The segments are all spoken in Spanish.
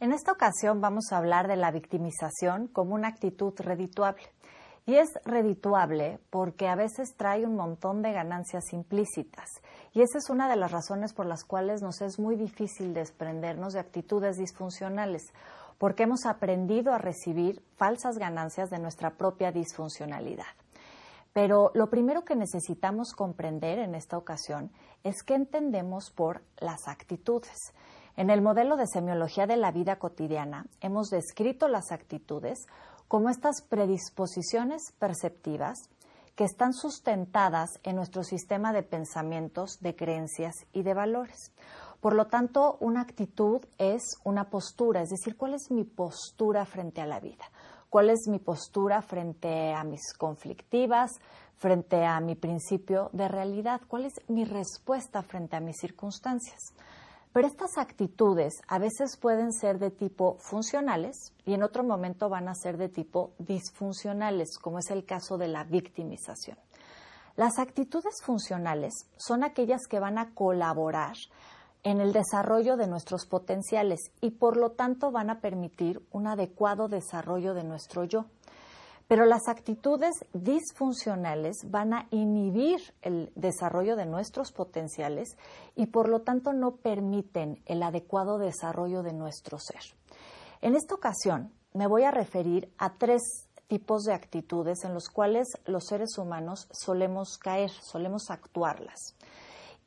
En esta ocasión vamos a hablar de la victimización como una actitud redituable. Y es redituable porque a veces trae un montón de ganancias implícitas. Y esa es una de las razones por las cuales nos es muy difícil desprendernos de actitudes disfuncionales, porque hemos aprendido a recibir falsas ganancias de nuestra propia disfuncionalidad. Pero lo primero que necesitamos comprender en esta ocasión es qué entendemos por las actitudes. En el modelo de semiología de la vida cotidiana hemos descrito las actitudes como estas predisposiciones perceptivas que están sustentadas en nuestro sistema de pensamientos, de creencias y de valores. Por lo tanto, una actitud es una postura, es decir, cuál es mi postura frente a la vida cuál es mi postura frente a mis conflictivas, frente a mi principio de realidad, cuál es mi respuesta frente a mis circunstancias. Pero estas actitudes a veces pueden ser de tipo funcionales y en otro momento van a ser de tipo disfuncionales, como es el caso de la victimización. Las actitudes funcionales son aquellas que van a colaborar en el desarrollo de nuestros potenciales y por lo tanto van a permitir un adecuado desarrollo de nuestro yo. Pero las actitudes disfuncionales van a inhibir el desarrollo de nuestros potenciales y por lo tanto no permiten el adecuado desarrollo de nuestro ser. En esta ocasión me voy a referir a tres tipos de actitudes en los cuales los seres humanos solemos caer, solemos actuarlas.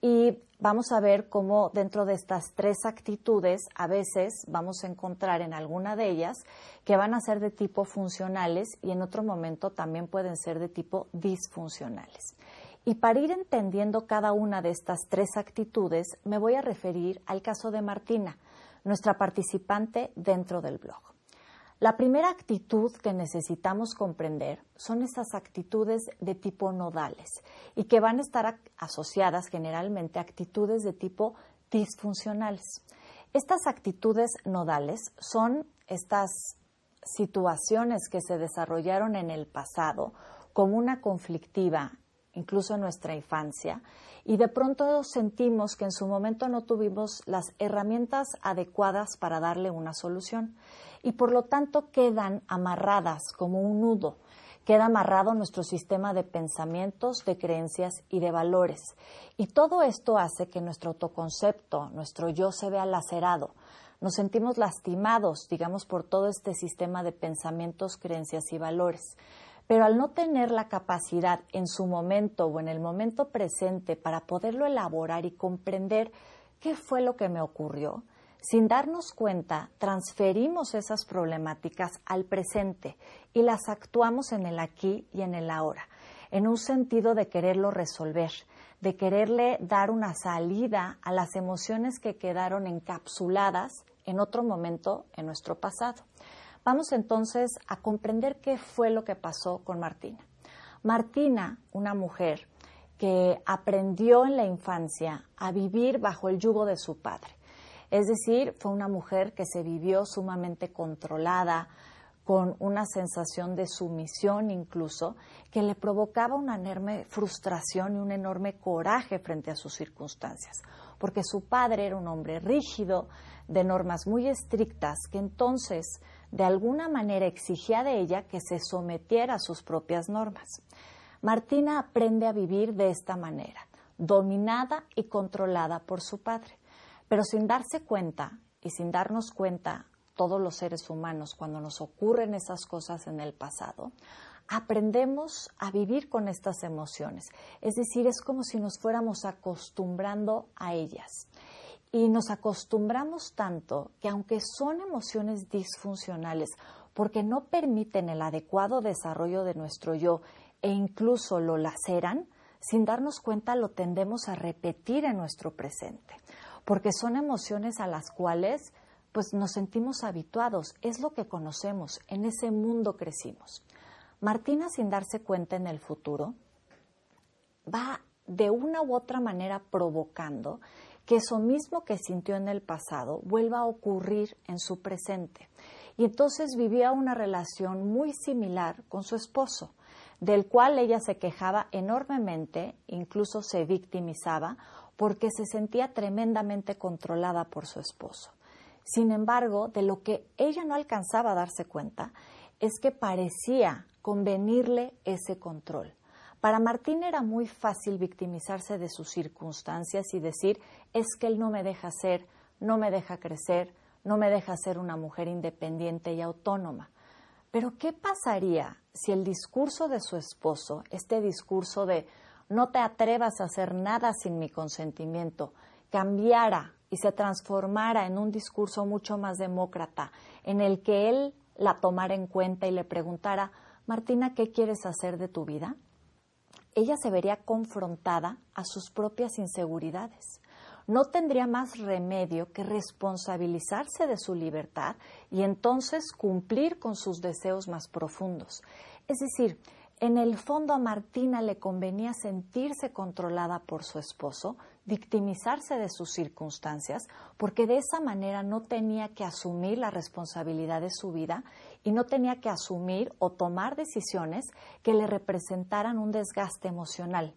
Y vamos a ver cómo dentro de estas tres actitudes a veces vamos a encontrar en alguna de ellas que van a ser de tipo funcionales y en otro momento también pueden ser de tipo disfuncionales. Y para ir entendiendo cada una de estas tres actitudes, me voy a referir al caso de Martina, nuestra participante dentro del blog. La primera actitud que necesitamos comprender son esas actitudes de tipo nodales y que van a estar asociadas generalmente a actitudes de tipo disfuncionales. Estas actitudes nodales son estas situaciones que se desarrollaron en el pasado como una conflictiva, incluso en nuestra infancia, y de pronto sentimos que en su momento no tuvimos las herramientas adecuadas para darle una solución y por lo tanto quedan amarradas como un nudo. Queda amarrado nuestro sistema de pensamientos, de creencias y de valores. Y todo esto hace que nuestro autoconcepto, nuestro yo se vea lacerado. Nos sentimos lastimados, digamos, por todo este sistema de pensamientos, creencias y valores. Pero al no tener la capacidad en su momento o en el momento presente para poderlo elaborar y comprender qué fue lo que me ocurrió, sin darnos cuenta, transferimos esas problemáticas al presente y las actuamos en el aquí y en el ahora, en un sentido de quererlo resolver, de quererle dar una salida a las emociones que quedaron encapsuladas en otro momento en nuestro pasado. Vamos entonces a comprender qué fue lo que pasó con Martina. Martina, una mujer que aprendió en la infancia a vivir bajo el yugo de su padre es decir, fue una mujer que se vivió sumamente controlada, con una sensación de sumisión incluso, que le provocaba una enorme frustración y un enorme coraje frente a sus circunstancias, porque su padre era un hombre rígido, de normas muy estrictas, que entonces de alguna manera exigía de ella que se sometiera a sus propias normas. Martina aprende a vivir de esta manera, dominada y controlada por su padre. Pero sin darse cuenta y sin darnos cuenta todos los seres humanos cuando nos ocurren esas cosas en el pasado, aprendemos a vivir con estas emociones. Es decir, es como si nos fuéramos acostumbrando a ellas. Y nos acostumbramos tanto que aunque son emociones disfuncionales, porque no permiten el adecuado desarrollo de nuestro yo e incluso lo laceran, sin darnos cuenta lo tendemos a repetir en nuestro presente porque son emociones a las cuales pues nos sentimos habituados, es lo que conocemos, en ese mundo crecimos. Martina, sin darse cuenta en el futuro, va de una u otra manera provocando que eso mismo que sintió en el pasado vuelva a ocurrir en su presente. Y entonces vivía una relación muy similar con su esposo, del cual ella se quejaba enormemente, incluso se victimizaba porque se sentía tremendamente controlada por su esposo. Sin embargo, de lo que ella no alcanzaba a darse cuenta es que parecía convenirle ese control. Para Martín era muy fácil victimizarse de sus circunstancias y decir, es que él no me deja ser, no me deja crecer, no me deja ser una mujer independiente y autónoma. Pero ¿qué pasaría si el discurso de su esposo, este discurso de no te atrevas a hacer nada sin mi consentimiento, cambiara y se transformara en un discurso mucho más demócrata, en el que él la tomara en cuenta y le preguntara, Martina, ¿qué quieres hacer de tu vida? Ella se vería confrontada a sus propias inseguridades. No tendría más remedio que responsabilizarse de su libertad y entonces cumplir con sus deseos más profundos. Es decir, en el fondo a Martina le convenía sentirse controlada por su esposo, victimizarse de sus circunstancias, porque de esa manera no tenía que asumir la responsabilidad de su vida y no tenía que asumir o tomar decisiones que le representaran un desgaste emocional.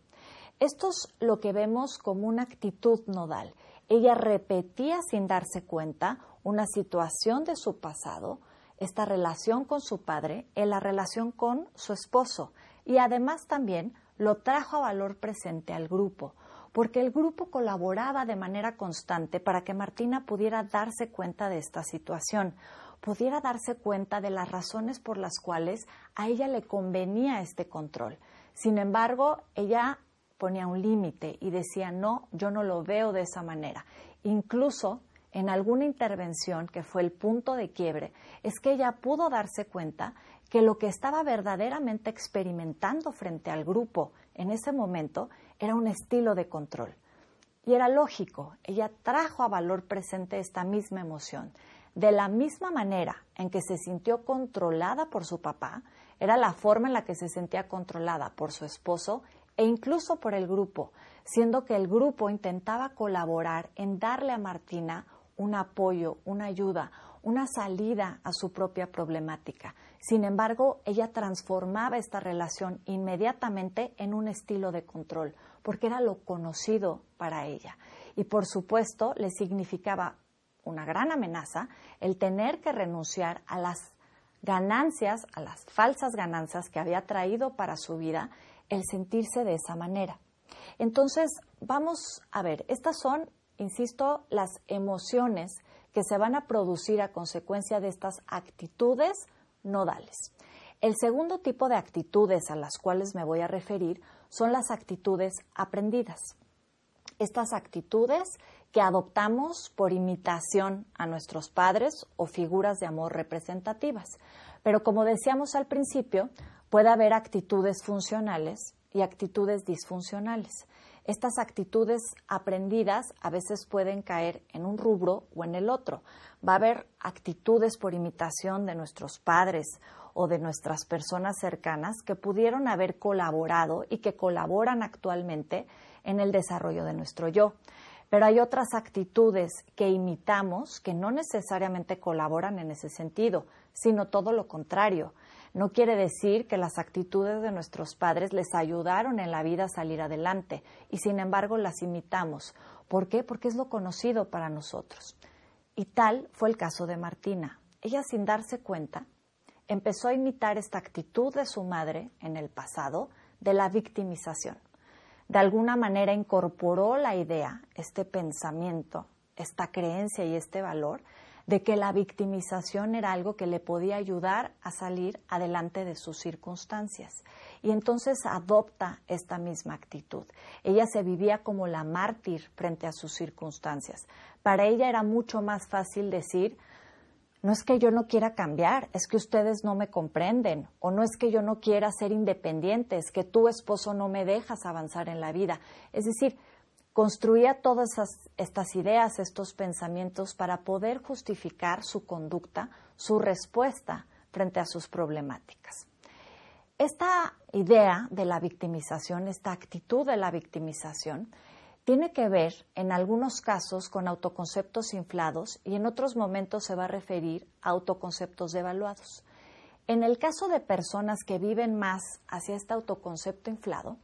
Esto es lo que vemos como una actitud nodal. Ella repetía sin darse cuenta una situación de su pasado, esta relación con su padre, en la relación con su esposo y además también lo trajo a valor presente al grupo, porque el grupo colaboraba de manera constante para que Martina pudiera darse cuenta de esta situación pudiera darse cuenta de las razones por las cuales a ella le convenía este control. Sin embargo, ella ponía un límite y decía, no, yo no lo veo de esa manera. Incluso en alguna intervención que fue el punto de quiebre, es que ella pudo darse cuenta que lo que estaba verdaderamente experimentando frente al grupo en ese momento era un estilo de control. Y era lógico, ella trajo a valor presente esta misma emoción. De la misma manera en que se sintió controlada por su papá, era la forma en la que se sentía controlada por su esposo e incluso por el grupo, siendo que el grupo intentaba colaborar en darle a Martina un apoyo, una ayuda, una salida a su propia problemática. Sin embargo, ella transformaba esta relación inmediatamente en un estilo de control, porque era lo conocido para ella. Y por supuesto, le significaba una gran amenaza el tener que renunciar a las ganancias, a las falsas ganancias que había traído para su vida el sentirse de esa manera. Entonces, vamos a ver, estas son, insisto, las emociones que se van a producir a consecuencia de estas actitudes nodales. El segundo tipo de actitudes a las cuales me voy a referir son las actitudes aprendidas. Estas actitudes que adoptamos por imitación a nuestros padres o figuras de amor representativas. Pero como decíamos al principio, puede haber actitudes funcionales y actitudes disfuncionales. Estas actitudes aprendidas a veces pueden caer en un rubro o en el otro. Va a haber actitudes por imitación de nuestros padres o de nuestras personas cercanas que pudieron haber colaborado y que colaboran actualmente en el desarrollo de nuestro yo. Pero hay otras actitudes que imitamos que no necesariamente colaboran en ese sentido, sino todo lo contrario. No quiere decir que las actitudes de nuestros padres les ayudaron en la vida a salir adelante y sin embargo las imitamos. ¿Por qué? Porque es lo conocido para nosotros. Y tal fue el caso de Martina. Ella sin darse cuenta empezó a imitar esta actitud de su madre en el pasado de la victimización de alguna manera incorporó la idea, este pensamiento, esta creencia y este valor de que la victimización era algo que le podía ayudar a salir adelante de sus circunstancias. Y entonces adopta esta misma actitud. Ella se vivía como la mártir frente a sus circunstancias. Para ella era mucho más fácil decir, no es que yo no quiera cambiar, es que ustedes no me comprenden, o no es que yo no quiera ser independiente, es que tu esposo no me dejas avanzar en la vida. Es decir, construía todas estas ideas, estos pensamientos para poder justificar su conducta, su respuesta frente a sus problemáticas. Esta idea de la victimización, esta actitud de la victimización, tiene que ver en algunos casos con autoconceptos inflados y en otros momentos se va a referir a autoconceptos devaluados. En el caso de personas que viven más hacia este autoconcepto inflado,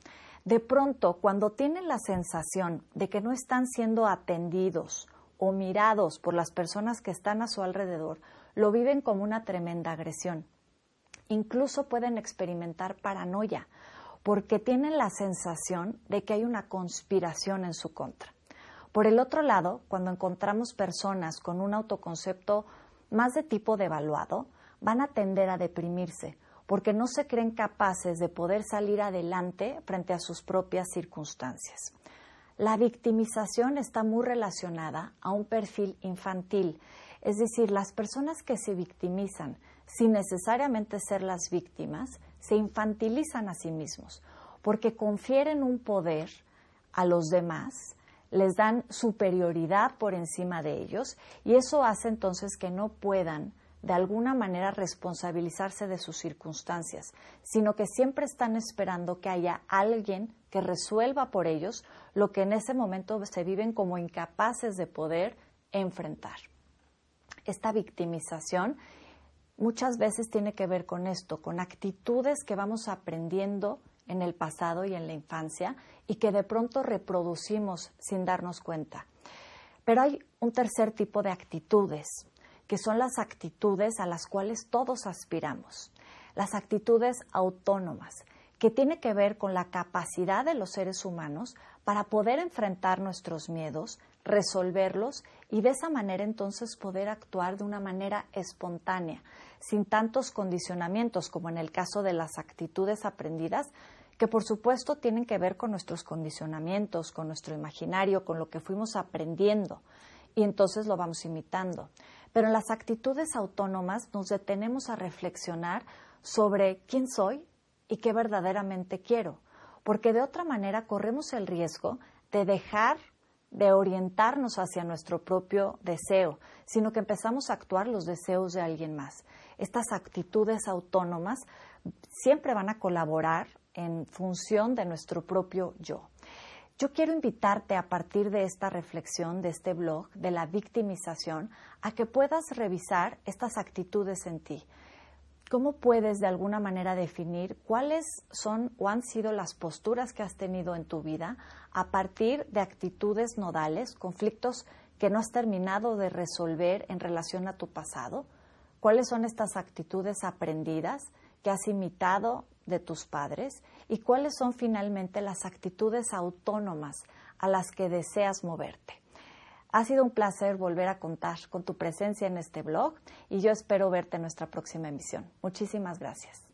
de pronto cuando tienen la sensación de que no están siendo atendidos o mirados por las personas que están a su alrededor, lo viven como una tremenda agresión. Incluso pueden experimentar paranoia porque tienen la sensación de que hay una conspiración en su contra. Por el otro lado, cuando encontramos personas con un autoconcepto más de tipo devaluado, van a tender a deprimirse porque no se creen capaces de poder salir adelante frente a sus propias circunstancias. La victimización está muy relacionada a un perfil infantil, es decir, las personas que se victimizan sin necesariamente ser las víctimas, se infantilizan a sí mismos, porque confieren un poder a los demás, les dan superioridad por encima de ellos y eso hace entonces que no puedan de alguna manera responsabilizarse de sus circunstancias, sino que siempre están esperando que haya alguien que resuelva por ellos lo que en ese momento se viven como incapaces de poder enfrentar. Esta victimización muchas veces tiene que ver con esto, con actitudes que vamos aprendiendo en el pasado y en la infancia y que de pronto reproducimos sin darnos cuenta. Pero hay un tercer tipo de actitudes que son las actitudes a las cuales todos aspiramos, las actitudes autónomas, que tiene que ver con la capacidad de los seres humanos para poder enfrentar nuestros miedos, resolverlos y de esa manera entonces poder actuar de una manera espontánea, sin tantos condicionamientos como en el caso de las actitudes aprendidas, que por supuesto tienen que ver con nuestros condicionamientos, con nuestro imaginario, con lo que fuimos aprendiendo y entonces lo vamos imitando. Pero en las actitudes autónomas nos detenemos a reflexionar sobre quién soy y qué verdaderamente quiero, porque de otra manera corremos el riesgo de dejar de orientarnos hacia nuestro propio deseo, sino que empezamos a actuar los deseos de alguien más. Estas actitudes autónomas siempre van a colaborar en función de nuestro propio yo. Yo quiero invitarte a partir de esta reflexión, de este blog, de la victimización, a que puedas revisar estas actitudes en ti. ¿Cómo puedes de alguna manera definir cuáles son o han sido las posturas que has tenido en tu vida a partir de actitudes nodales, conflictos que no has terminado de resolver en relación a tu pasado? ¿Cuáles son estas actitudes aprendidas que has imitado de tus padres y cuáles son finalmente las actitudes autónomas a las que deseas moverte. Ha sido un placer volver a contar con tu presencia en este blog y yo espero verte en nuestra próxima emisión. Muchísimas gracias.